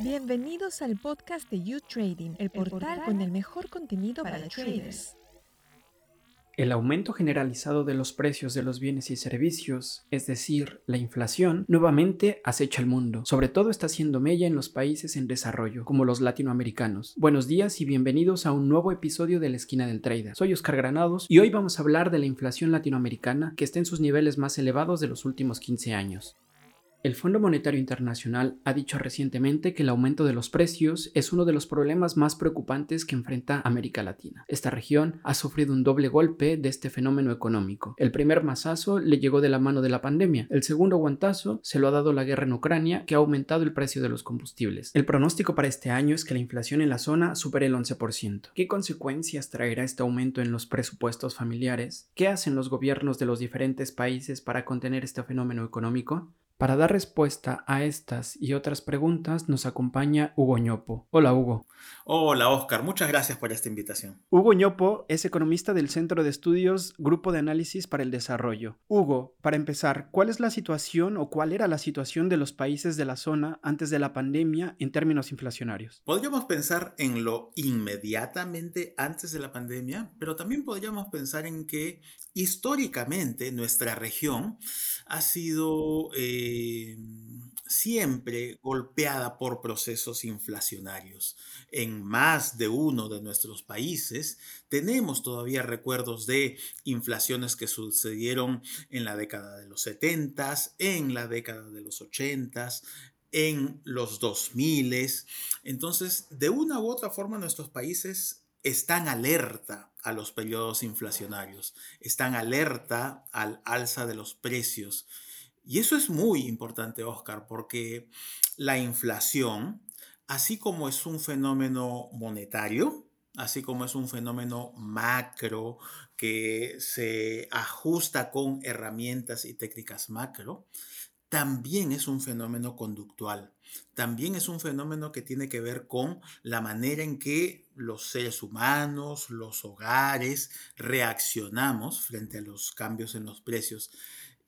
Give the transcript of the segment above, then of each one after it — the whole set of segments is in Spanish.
Bienvenidos al podcast de You Trading, el portal con el mejor contenido para traders. El aumento generalizado de los precios de los bienes y servicios, es decir, la inflación, nuevamente acecha el mundo. Sobre todo está haciendo mella en los países en desarrollo, como los latinoamericanos. Buenos días y bienvenidos a un nuevo episodio de la esquina del trader. Soy Oscar Granados y hoy vamos a hablar de la inflación latinoamericana que está en sus niveles más elevados de los últimos 15 años. El Fondo Monetario Internacional ha dicho recientemente que el aumento de los precios es uno de los problemas más preocupantes que enfrenta América Latina. Esta región ha sufrido un doble golpe de este fenómeno económico. El primer masazo le llegó de la mano de la pandemia. El segundo guantazo se lo ha dado la guerra en Ucrania, que ha aumentado el precio de los combustibles. El pronóstico para este año es que la inflación en la zona supere el 11%. ¿Qué consecuencias traerá este aumento en los presupuestos familiares? ¿Qué hacen los gobiernos de los diferentes países para contener este fenómeno económico? Para dar respuesta a estas y otras preguntas nos acompaña Hugo Ñopo. Hola Hugo. Hola Oscar, muchas gracias por esta invitación. Hugo Ñopo es economista del Centro de Estudios Grupo de Análisis para el Desarrollo. Hugo, para empezar, ¿cuál es la situación o cuál era la situación de los países de la zona antes de la pandemia en términos inflacionarios? Podríamos pensar en lo inmediatamente antes de la pandemia, pero también podríamos pensar en que históricamente nuestra región ha sido... Eh, Em, siempre golpeada por procesos inflacionarios. En más de uno de nuestros países tenemos todavía recuerdos de inflaciones que sucedieron en la década de los 70, en la década de los 80, en los 2000. Entonces, de una u otra forma, nuestros países están alerta a los periodos inflacionarios, están alerta al alza de los precios y eso es muy importante, Oscar, porque la inflación, así como es un fenómeno monetario, así como es un fenómeno macro que se ajusta con herramientas y técnicas macro, también es un fenómeno conductual. También es un fenómeno que tiene que ver con la manera en que los seres humanos, los hogares, reaccionamos frente a los cambios en los precios.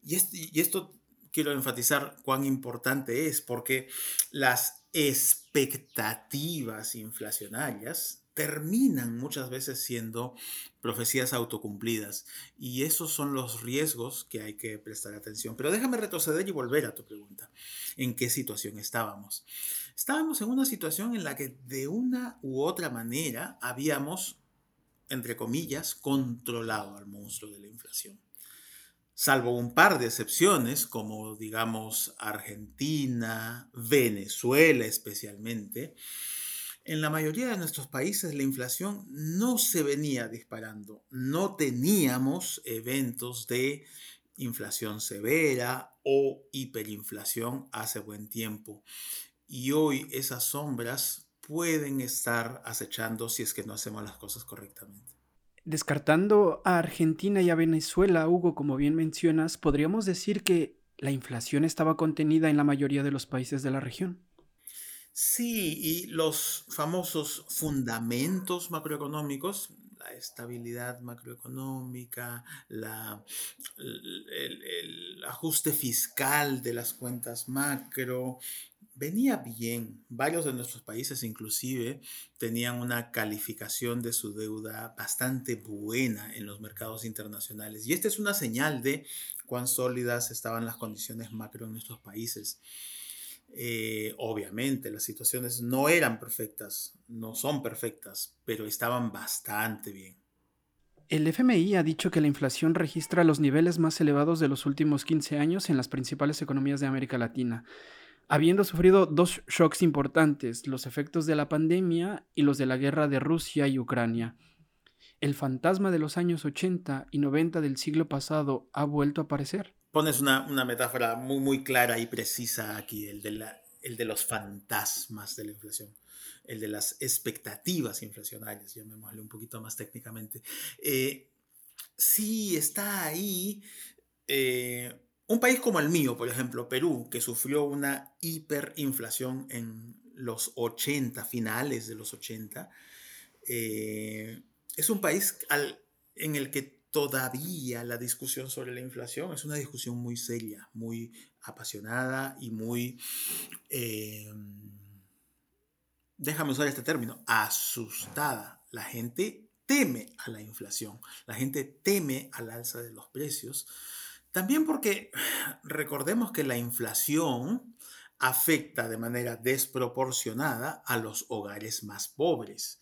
Y esto, quiero enfatizar cuán importante es, porque las expectativas inflacionarias terminan muchas veces siendo profecías autocumplidas y esos son los riesgos que hay que prestar atención. Pero déjame retroceder y volver a tu pregunta. ¿En qué situación estábamos? Estábamos en una situación en la que de una u otra manera habíamos, entre comillas, controlado al monstruo de la inflación salvo un par de excepciones, como digamos Argentina, Venezuela especialmente, en la mayoría de nuestros países la inflación no se venía disparando, no teníamos eventos de inflación severa o hiperinflación hace buen tiempo. Y hoy esas sombras pueden estar acechando si es que no hacemos las cosas correctamente. Descartando a Argentina y a Venezuela, Hugo, como bien mencionas, podríamos decir que la inflación estaba contenida en la mayoría de los países de la región. Sí, y los famosos fundamentos macroeconómicos, la estabilidad macroeconómica, la, el, el, ajuste fiscal de las cuentas macro, venía bien. Varios de nuestros países inclusive tenían una calificación de su deuda bastante buena en los mercados internacionales. Y esta es una señal de cuán sólidas estaban las condiciones macro en nuestros países. Eh, obviamente las situaciones no eran perfectas, no son perfectas, pero estaban bastante bien. El FMI ha dicho que la inflación registra los niveles más elevados de los últimos 15 años en las principales economías de América Latina habiendo sufrido dos shocks importantes, los efectos de la pandemia y los de la guerra de Rusia y Ucrania. ¿El fantasma de los años 80 y 90 del siglo pasado ha vuelto a aparecer? Pones una, metáfora muy, muy clara y precisa aquí, el de, la, el de los fantasmas de la inflación, el de las expectativas inflacionarias, llamémosle un poquito más técnicamente. Eh, sí, está ahí. Eh, un país como el mío, por ejemplo, Perú, que sufrió una hiperinflación en los 80, finales de los 80, eh, es un país en el que todavía la discusión sobre la inflación es una discusión muy seria, muy apasionada y muy, eh, déjame usar este término, asustada. La gente teme a la inflación, la gente teme al alza de los precios. También porque recordemos que la inflación afecta de manera desproporcionada a los hogares más pobres.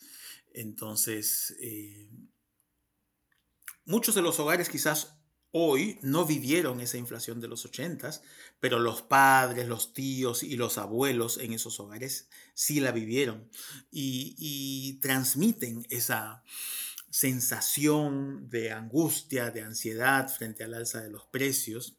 Entonces, eh, muchos de los hogares quizás hoy no vivieron esa inflación de los ochentas, pero los padres, los tíos y los abuelos en esos hogares sí la vivieron y, transmiten esa sensación de angustia, de ansiedad frente al alza de los precios.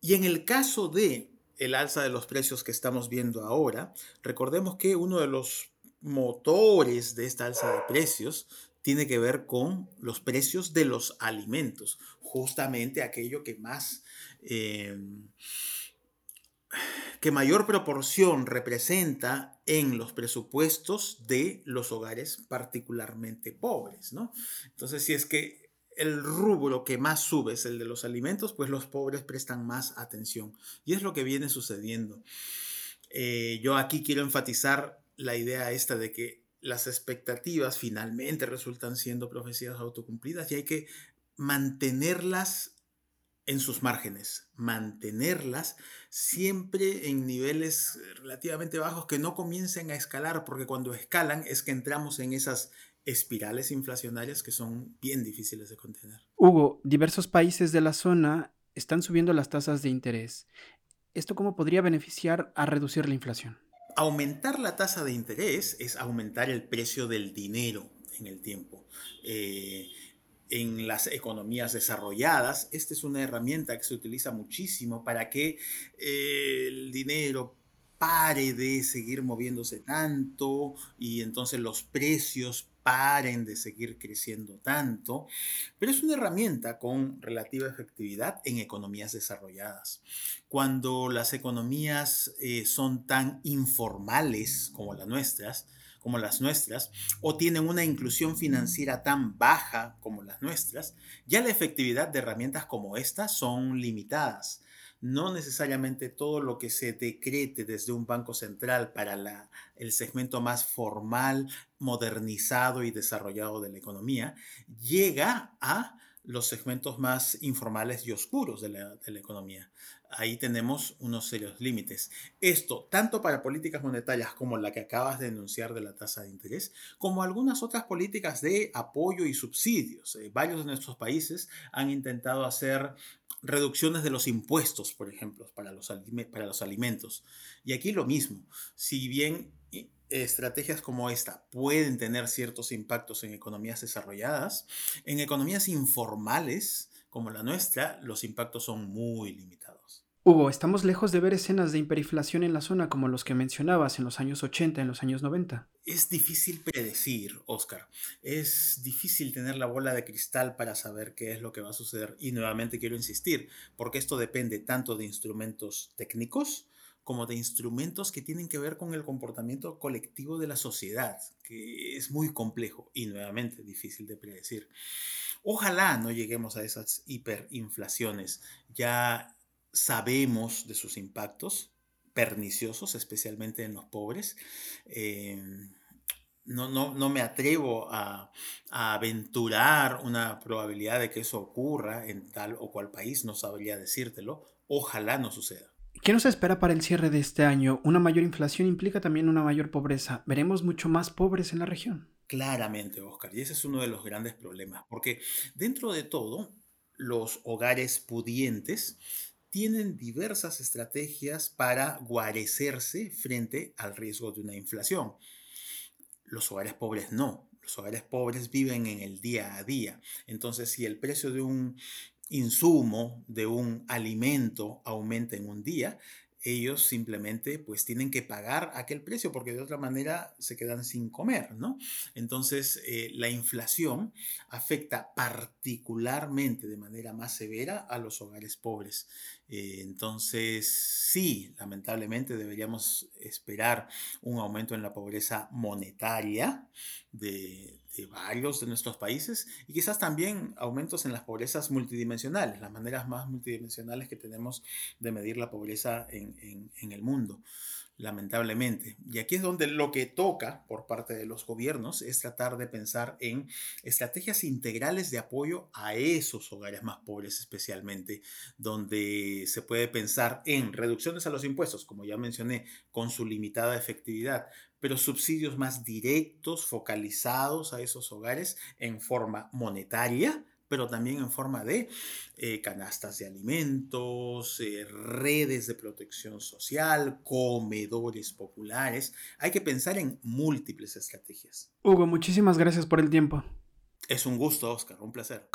Y en el caso de el alza de los precios que estamos viendo ahora, recordemos que uno de los motores de esta alza de precios tiene que ver con los precios de los alimentos, justamente aquello que más, em, que mayor proporción representa en los presupuestos de los hogares particularmente pobres, ¿no? Entonces, si es que el rubro que más sube es el de los alimentos, pues los pobres prestan más atención. Y es lo que viene sucediendo. Eh, yo aquí quiero enfatizar la idea esta de que las expectativas finalmente resultan siendo profecías autocumplidas y hay que mantenerlas en sus márgenes, mantenerlas siempre en niveles relativamente bajos que no comiencen a escalar, porque cuando escalan es que entramos en esas espirales inflacionarias que son bien difíciles de contener. Hugo, diversos países de la zona están subiendo las tasas de interés. ¿Esto cómo podría beneficiar a reducir la inflación? Aumentar la tasa de interés es aumentar el precio del dinero en el tiempo. Eh, en las economías desarrolladas, esta es una herramienta que se utiliza muchísimo para que eh, el dinero pare de seguir moviéndose tanto y entonces los precios paren de seguir creciendo tanto, pero es una herramienta con relativa efectividad en economías desarrolladas. Cuando las economías eh, son tan informales como las nuestras, como las nuestras, o tienen una inclusión financiera tan baja como las nuestras, ya la efectividad de herramientas como esta son limitadas. No necesariamente todo lo que se decrete desde un banco central para el segmento más formal, modernizado y desarrollado de la economía, llega a los segmentos más informales y oscuros de la, economía. Ahí tenemos unos serios límites. Esto, tanto para políticas monetarias como la que acabas de denunciar de la tasa de interés, como algunas otras políticas de apoyo y subsidios. Eh, varios de nuestros países han intentado hacer reducciones de los impuestos, por ejemplo, para los, para los alimentos. Y aquí lo mismo, si bien estrategias como esta pueden tener ciertos impactos en economías desarrolladas, en economías informales como la nuestra, los impactos son muy limitados. Hugo, estamos lejos de ver escenas de hiperinflación en la zona como los que mencionabas en los años 80, en los años 90. Es difícil predecir, Oscar. Es difícil tener la bola de cristal para saber qué es lo que va a suceder. Y nuevamente quiero insistir, porque esto depende tanto de instrumentos técnicos como de instrumentos que tienen que ver con el comportamiento colectivo de la sociedad, que es muy complejo y nuevamente difícil de predecir. Ojalá no lleguemos a esas hiperinflaciones. Ya sabemos de sus impactos perniciosos, especialmente en los pobres. Eh, no, no, no, me atrevo a, a, aventurar una probabilidad de que eso ocurra en tal o cual país, no sabría decírtelo. Ojalá no suceda. ¿Qué nos espera para el cierre de este año? Una mayor inflación implica también una mayor pobreza. ¿Veremos mucho más pobres en la región? Claramente, Oscar, y ese es uno de los grandes problemas, porque dentro de todo, los hogares pudientes tienen diversas estrategias para guarecerse frente al riesgo de una inflación. Los hogares pobres no. Los hogares pobres viven en el día a día. Entonces, si el precio de un insumo, de un alimento aumenta en un día, ellos simplemente pues tienen que pagar aquel precio porque de otra manera se quedan sin comer, ¿no? Entonces eh, la inflación afecta particularmente de manera más severa a los hogares pobres. Eh, entonces, sí, lamentablemente deberíamos esperar un aumento en la pobreza monetaria de, de varios de nuestros países y quizás también aumentos en las pobrezas multidimensionales, las maneras más multidimensionales que tenemos de medir la pobreza en, en, el mundo lamentablemente. Y aquí es donde lo que toca por parte de los gobiernos es tratar de pensar en estrategias integrales de apoyo a esos hogares más pobres especialmente, donde se puede pensar en reducciones a los impuestos, como ya mencioné, con su limitada efectividad, pero subsidios más directos, focalizados a esos hogares en forma monetaria, pero también en forma de eh, canastas de alimentos, eh, redes de protección social, comedores populares. Hay que pensar en múltiples estrategias. Hugo, muchísimas gracias por el tiempo. Es un gusto, Oscar, un placer.